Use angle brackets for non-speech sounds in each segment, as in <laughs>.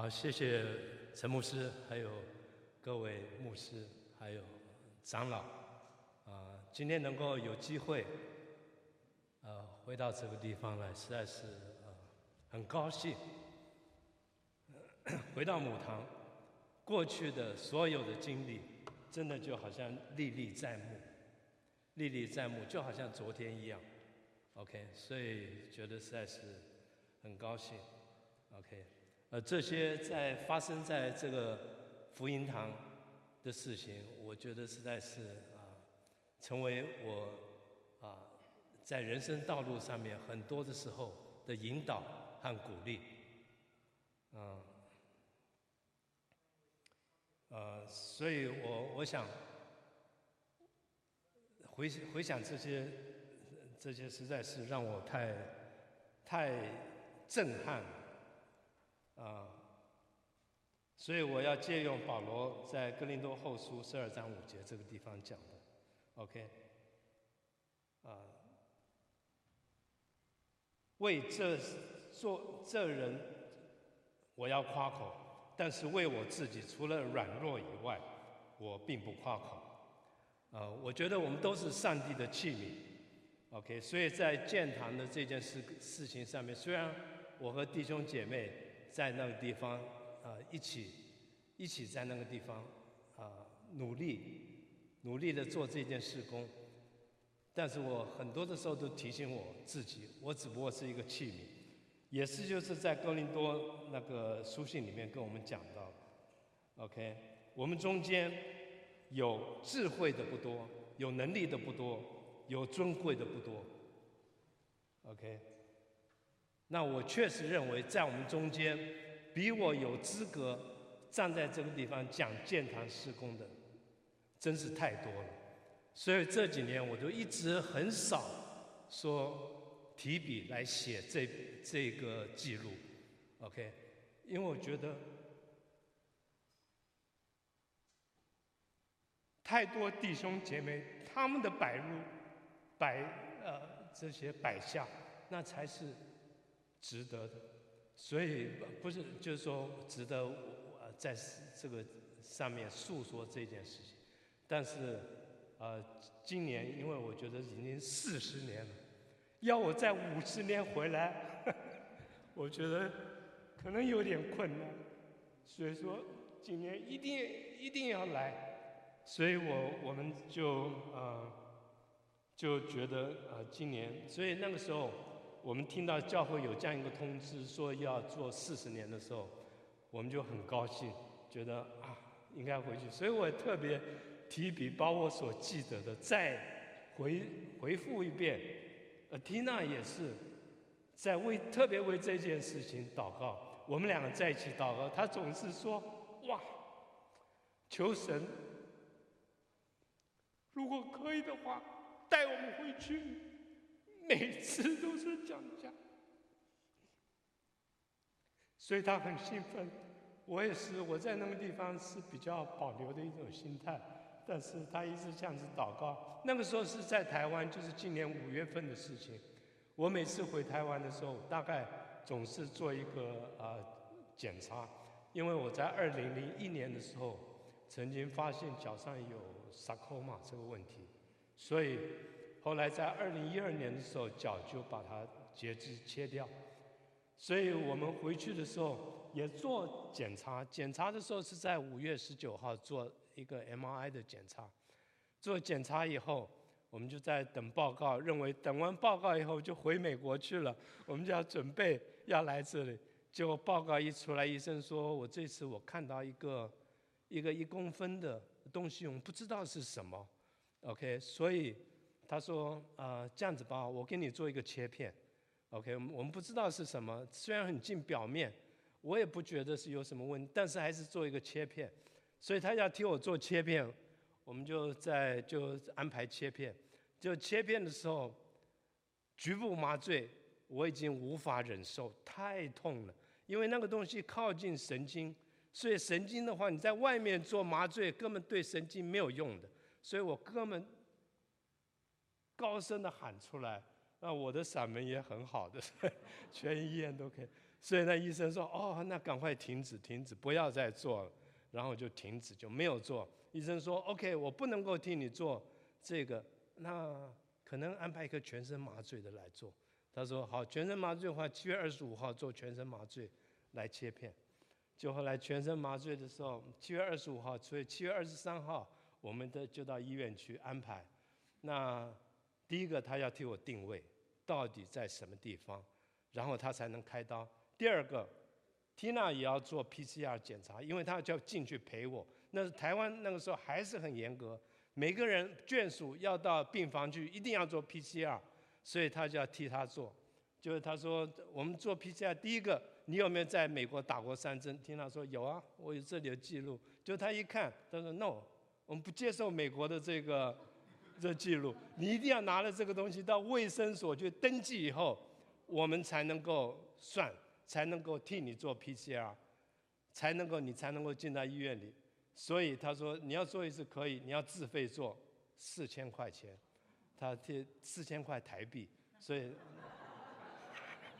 好，谢谢陈牧师，还有各位牧师，还有长老。啊，今天能够有机会，呃，回到这个地方来，实在是呃很高兴。<coughs> 回到母堂，过去的所有的经历，真的就好像历历在目，历历在目，就好像昨天一样。OK，所以觉得实在是很高兴。OK，呃，这些在发生在这个福音堂的事情，我觉得实在是啊，成为我啊在人生道路上面很多的时候的引导和鼓励。嗯。呃，所以我我想回回想这些这些，实在是让我太太震撼啊！所以我要借用保罗在哥林多后书十二章五节这个地方讲的，OK，啊，为这做这人，我要夸口。但是为我自己，除了软弱以外，我并不夸口。啊，我觉得我们都是上帝的器皿。OK，所以在建堂的这件事事情上面，虽然我和弟兄姐妹在那个地方啊一起一起在那个地方啊努力努力的做这件事工，但是我很多的时候都提醒我自己，我只不过是一个器皿。也是就是在哥林多那个书信里面跟我们讲到，OK，我们中间有智慧的不多，有能力的不多，有尊贵的不多，OK，那我确实认为在我们中间，比我有资格站在这个地方讲建堂施工的，真是太多了，所以这几年我就一直很少说。提笔来写这这个记录，OK，因为我觉得太多弟兄姐妹他们的摆入摆呃这些摆下，那才是值得。的，所以不是就是说值得我在这个上面诉说这件事情，但是呃今年因为我觉得已经四十年了。要我在五十年回来，<laughs> 我觉得可能有点困难，所以说今年一定一定要来，所以我我们就呃就觉得呃今年，所以那个时候我们听到教会有这样一个通知说要做四十年的时候，我们就很高兴，觉得啊应该回去，所以我特别提笔把我所记得的再回回复一遍。呃，缇娜也是在为特别为这件事情祷告。我们两个在一起祷告，她总是说：“哇，求神，如果可以的话，带我们回去。”每次都是讲价，所以他很兴奋。我也是，我在那个地方是比较保留的一种心态。但是他一直这样子祷告。那个时候是在台湾，就是今年五月份的事情。我每次回台湾的时候，大概总是做一个呃检查，因为我在二零零一年的时候曾经发现脚上有 sarcoma 这个问题，所以后来在二零一二年的时候脚就把它截肢切掉。所以我们回去的时候也做检查，检查的时候是在五月十九号做。一个 MRI 的检查，做检查以后，我们就在等报告，认为等完报告以后就回美国去了。我们就要准备要来这里，结果报告一出来，医生说我这次我看到一个一个一公分的东西，我们不知道是什么。OK，所以他说啊这样子吧，我给你做一个切片。OK，我们不知道是什么，虽然很近表面，我也不觉得是有什么问题，但是还是做一个切片。所以他要替我做切片，我们就在就安排切片。就切片的时候，局部麻醉我已经无法忍受，太痛了。因为那个东西靠近神经，所以神经的话，你在外面做麻醉根本对神经没有用的。所以我根本高声的喊出来，那我的嗓门也很好的，<laughs> 全医院都可以。所以那医生说：“哦，那赶快停止，停止，不要再做了。”然后就停止，就没有做。医生说：“OK，我不能够替你做这个，那可能安排一个全身麻醉的来做。”他说：“好，全身麻醉的话，七月二十五号做全身麻醉来切片。”就后来全身麻醉的时候，七月二十五号，所以七月二十三号，我们的就到医院去安排。那第一个他要替我定位，到底在什么地方，然后他才能开刀。第二个，Tina 也要做 PCR 检查，因为他就要进去陪我。那台湾那个时候还是很严格，每个人眷属要到病房去，一定要做 PCR，所以他就要替他做。就是他说我们做 PCR，第一个你有没有在美国打过三针？缇娜说有啊，我有这里的记录。就他一看，他说 No，我们不接受美国的这个这记录，你一定要拿了这个东西到卫生所去登记以后，我们才能够算。才能够替你做 PCR，才能够你才能够进到医院里。所以他说你要做一次可以，你要自费做四千块钱，他贴四千块台币，所以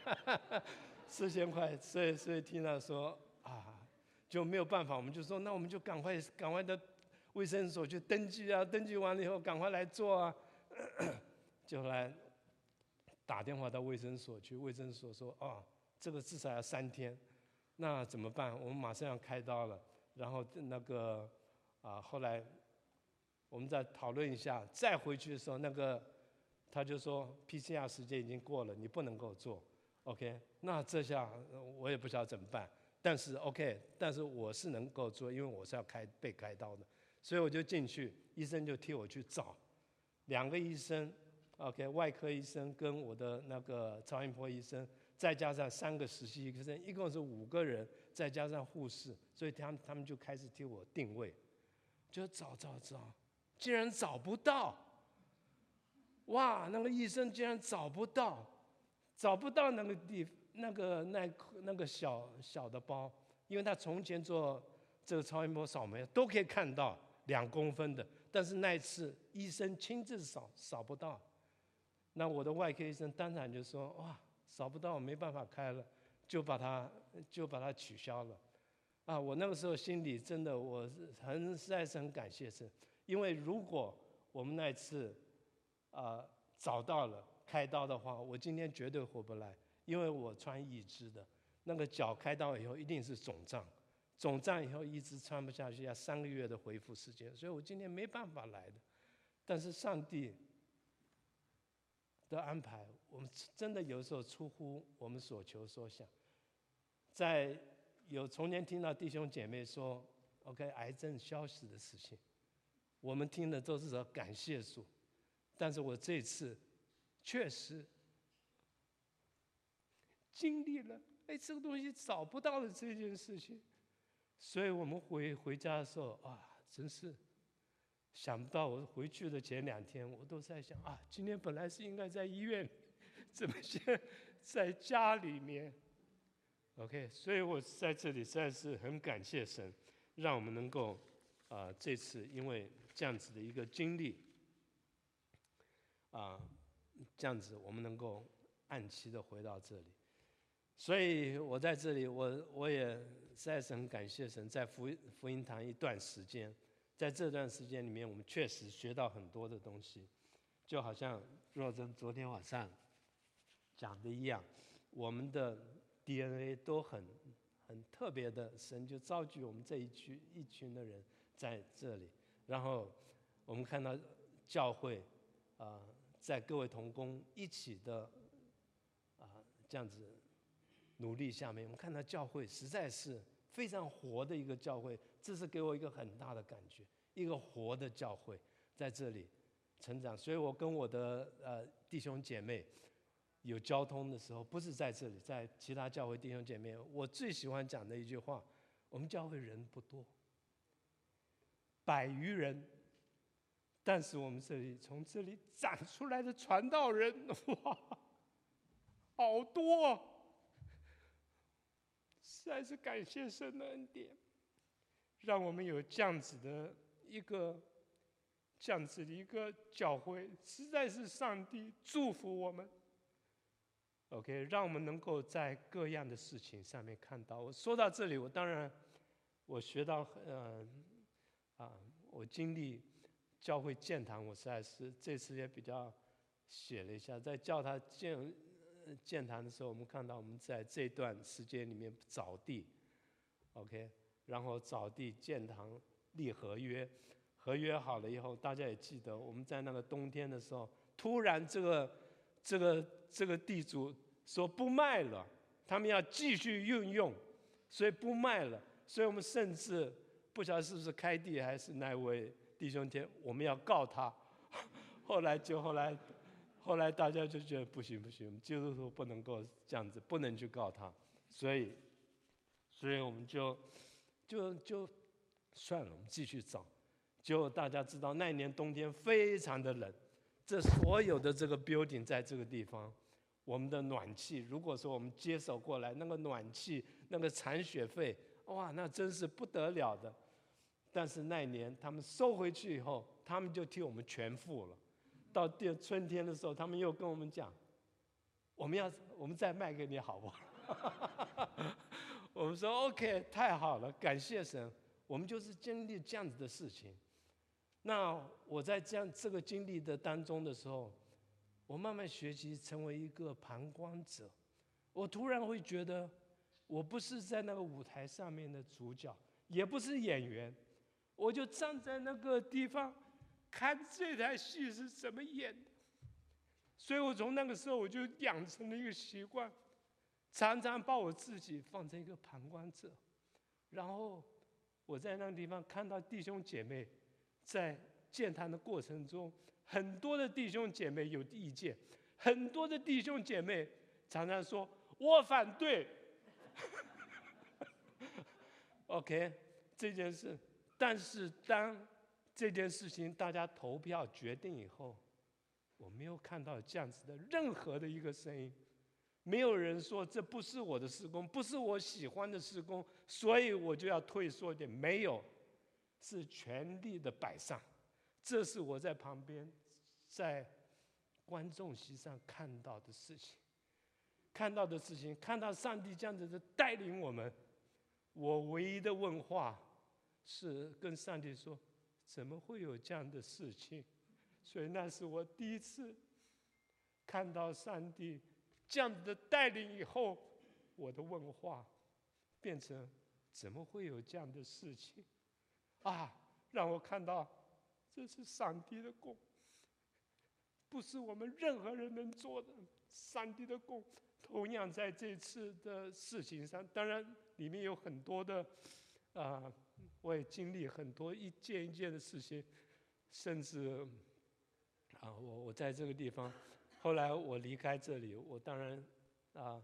<laughs> 四千块，所以所以听他说啊就没有办法，我们就说那我们就赶快赶快的卫生所去登记啊，登记完了以后赶快来做啊，<coughs> 就来打电话到卫生所去，卫生所说啊。这个至少要三天，那怎么办？我们马上要开刀了。然后那个啊，后来我们再讨论一下，再回去的时候，那个他就说 PCR 时间已经过了，你不能够做。OK，那这下我也不知道怎么办。但是 OK，但是我是能够做，因为我是要开被开刀的，所以我就进去，医生就替我去找两个医生，OK，外科医生跟我的那个超音波医生。再加上三个实习医生，一共是五个人，再加上护士，所以他他们就开始替我定位，就找找找，竟然找不到，哇！那个医生竟然找不到，找不到那个地那个那那个小小的包，因为他从前做这个超音波扫描都可以看到两公分的，但是那一次医生亲自扫扫不到，那我的外科医生当场就说哇。扫不到，没办法开了，就把它就把它取消了，啊！我那个时候心里真的，我是很实在是很感谢神，因为如果我们那一次啊找到了开刀的话，我今天绝对回不来，因为我穿义肢的，那个脚开刀以后一定是肿胀，肿胀以后一直穿不下去，要三个月的恢复时间，所以我今天没办法来的，但是上帝。的安排，我们真的有时候出乎我们所求所想。在有从前听到弟兄姐妹说，OK，癌症消失的事情，我们听的都是说感谢主。但是我这次确实经历了，哎，这个东西找不到的这件事情，所以我们回回家的时候啊，真是。想不到我回去的前两天，我都在想啊，今天本来是应该在医院，怎么现在在家里面？OK，所以我在这里实在是很感谢神，让我们能够啊这次因为这样子的一个经历，啊这样子我们能够按期的回到这里，所以我在这里我我也实在是很感谢神，在福福音堂一段时间。在这段时间里面，我们确实学到很多的东西，就好像若真昨天晚上讲的一样，我们的 DNA 都很很特别的，神就召集我们这一群一群的人在这里，然后我们看到教会啊，在各位同工一起的啊这样子努力下面，我们看到教会实在是。非常活的一个教会，这是给我一个很大的感觉。一个活的教会在这里成长，所以我跟我的呃弟兄姐妹有交通的时候，不是在这里，在其他教会弟兄姐妹，我最喜欢讲的一句话：我们教会人不多，百余人，但是我们这里从这里长出来的传道人，哇，好多。实在是感谢神的恩典，让我们有这样子的一个这样子的一个教会，实在是上帝祝福我们。OK，让我们能够在各样的事情上面看到。我说到这里，我当然我学到，呃，啊，我经历教会建堂，我实在是这次也比较写了一下，在教他建建堂的时候，我们看到我们在这段时间里面找地，OK，然后找地建堂立合约。合约好了以后，大家也记得，我们在那个冬天的时候，突然这个这个这个地主说不卖了，他们要继续运用，所以不卖了。所以我们甚至不晓得是不是开地还是那位弟兄天，我们要告他。<laughs> 后来就后来后来大家就觉得不行不行，就是说不能够这样子，不能去告他。所以所以我们就就就算了，我们继续找。就大家知道，那一年冬天非常的冷，这所有的这个 building 在这个地方，我们的暖气，如果说我们接手过来，那个暖气那个残雪费，哇，那真是不得了的。但是那一年他们收回去以后，他们就替我们全付了。到第春天的时候，他们又跟我们讲，我们要我们再卖给你好不好？<laughs> 我们说 OK，太好了，感谢神。我们就是经历这样子的事情。那我在这样这个经历的当中的时候，我慢慢学习成为一个旁观者。我突然会觉得，我不是在那个舞台上面的主角，也不是演员，我就站在那个地方看这台戏是怎么演的。所以我从那个时候我就养成了一个习惯，常常把我自己放在一个旁观者，然后我在那个地方看到弟兄姐妹。在建堂的过程中，很多的弟兄姐妹有意见，很多的弟兄姐妹常常说：“我反对。<laughs> ”OK，这件事，但是当这件事情大家投票决定以后，我没有看到这样子的任何的一个声音，没有人说这不是我的施工，不是我喜欢的施工，所以我就要退缩一点，没有。是全力的摆上，这是我在旁边，在观众席上看到的事情，看到的事情，看到上帝这样子的带领我们。我唯一的问话是跟上帝说：怎么会有这样的事情？所以那是我第一次看到上帝这样的带领以后，我的问话变成：怎么会有这样的事情？啊，让我看到，这是上帝的功，不是我们任何人能做的。上帝的功，同样在这次的事情上，当然里面有很多的，啊，我也经历很多一件一件的事情，甚至，啊，我我在这个地方，后来我离开这里，我当然，啊，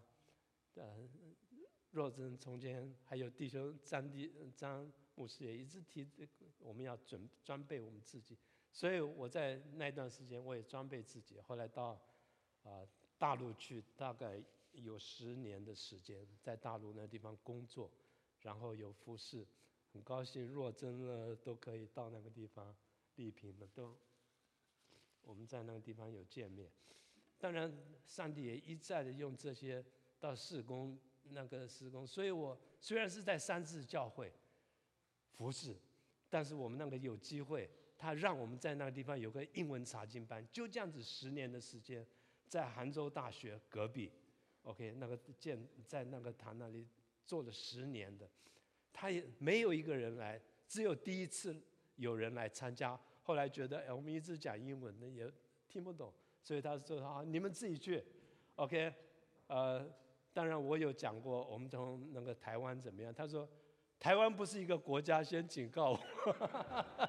呃，若真从前还有弟兄张弟张。牧师也一直提这个，我们要准装备我们自己，所以我在那段时间我也装备自己。后来到啊大陆去，大概有十年的时间，在大陆那地方工作，然后有服侍，很高兴若真呢都可以到那个地方，丽萍的都，我们在那个地方有见面。当然，上帝也一再的用这些到施工那个施工，所以我虽然是在三字教会。服饰，但是我们那个有机会，他让我们在那个地方有个英文查经班，就这样子十年的时间，在杭州大学隔壁，OK，那个建在那个堂那里做了十年的，他也没有一个人来，只有第一次有人来参加，后来觉得哎，我们一直讲英文的也听不懂，所以他说啊，你们自己去，OK，呃，当然我有讲过我们从那个台湾怎么样，他说。台湾不是一个国家，先警告我。<laughs>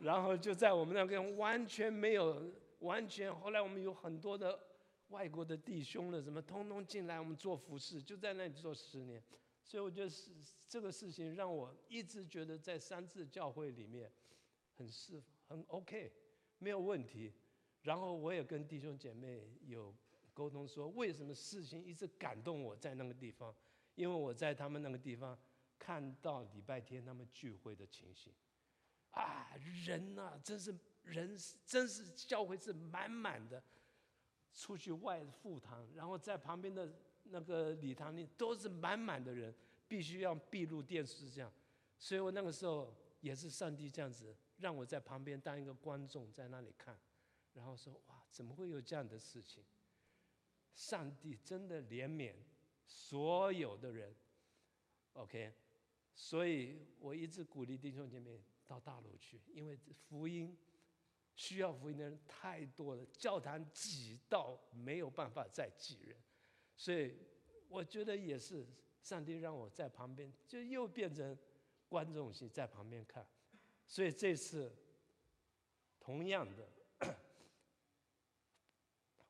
然后就在我们那边完全没有，完全。后来我们有很多的外国的弟兄了，什么通通进来，我们做服饰，就在那里做十年。所以我觉得是这个事情让我一直觉得在三次教会里面很适很 OK，没有问题。然后我也跟弟兄姐妹有沟通说，为什么事情一直感动我在那个地方？因为我在他们那个地方。看到礼拜天他们聚会的情形，啊，人呐，真是人，真是教会是满满的，出去外副堂，然后在旁边的那个礼堂里都是满满的人，必须要闭路电视这样。所以我那个时候也是上帝这样子让我在旁边当一个观众在那里看，然后说哇，怎么会有这样的事情？上帝真的怜悯所有的人，OK。所以我一直鼓励弟兄姐妹到大陆去，因为福音需要福音的人太多了，教堂挤到没有办法再挤人，所以我觉得也是上帝让我在旁边，就又变成观众席在旁边看。所以这次同样的，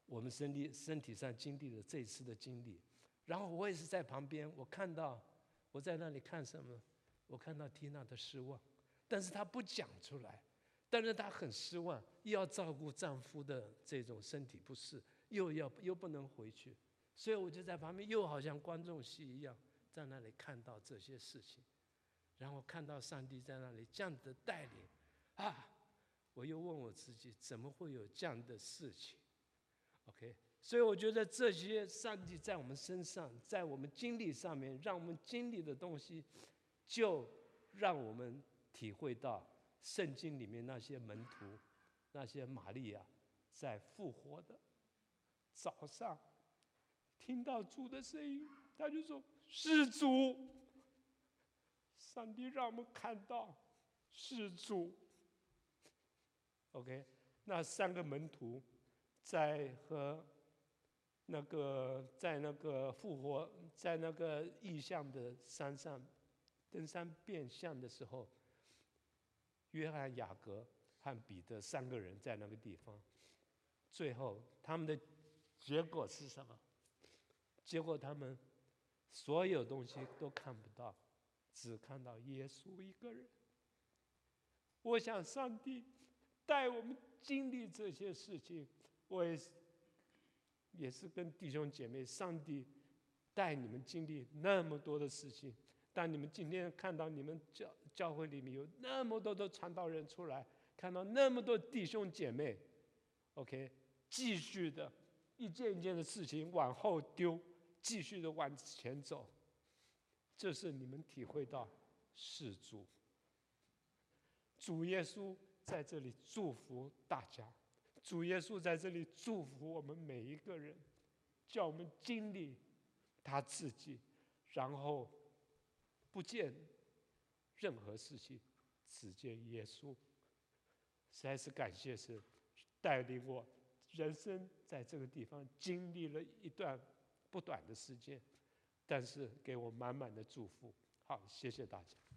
我们身体身体上经历了这次的经历，然后我也是在旁边，我看到。我在那里看什么？我看到缇娜的失望，但是她不讲出来，但是她很失望，又要照顾丈夫的这种身体不适，又要又不能回去，所以我就在旁边，又好像观众席一样，在那里看到这些事情，然后看到上帝在那里这样的带领，啊，我又问我自己，怎么会有这样的事情？OK。所以我觉得这些上帝在我们身上，在我们经历上面，让我们经历的东西，就让我们体会到圣经里面那些门徒，那些玛利亚，在复活的早上，听到主的声音，他就说：“是主。”上帝让我们看到是主。OK，那三个门徒在和。那个在那个复活，在那个异象的山上登山变相的时候，约翰、雅各和彼得三个人在那个地方，最后他们的结果是什么？结果他们所有东西都看不到，只看到耶稣一个人。我想上帝带我们经历这些事情，我也是。也是跟弟兄姐妹，上帝带你们经历那么多的事情。当你们今天看到你们教教会里面有那么多的传道人出来，看到那么多弟兄姐妹，OK，继续的一件一件的事情往后丢，继续的往前走，这是你们体会到是主，主耶稣在这里祝福大家。主耶稣在这里祝福我们每一个人，叫我们经历他自己，然后不见任何事情，只见耶稣。实在是感谢神带领我人生在这个地方经历了一段不短的时间，但是给我满满的祝福。好，谢谢大家。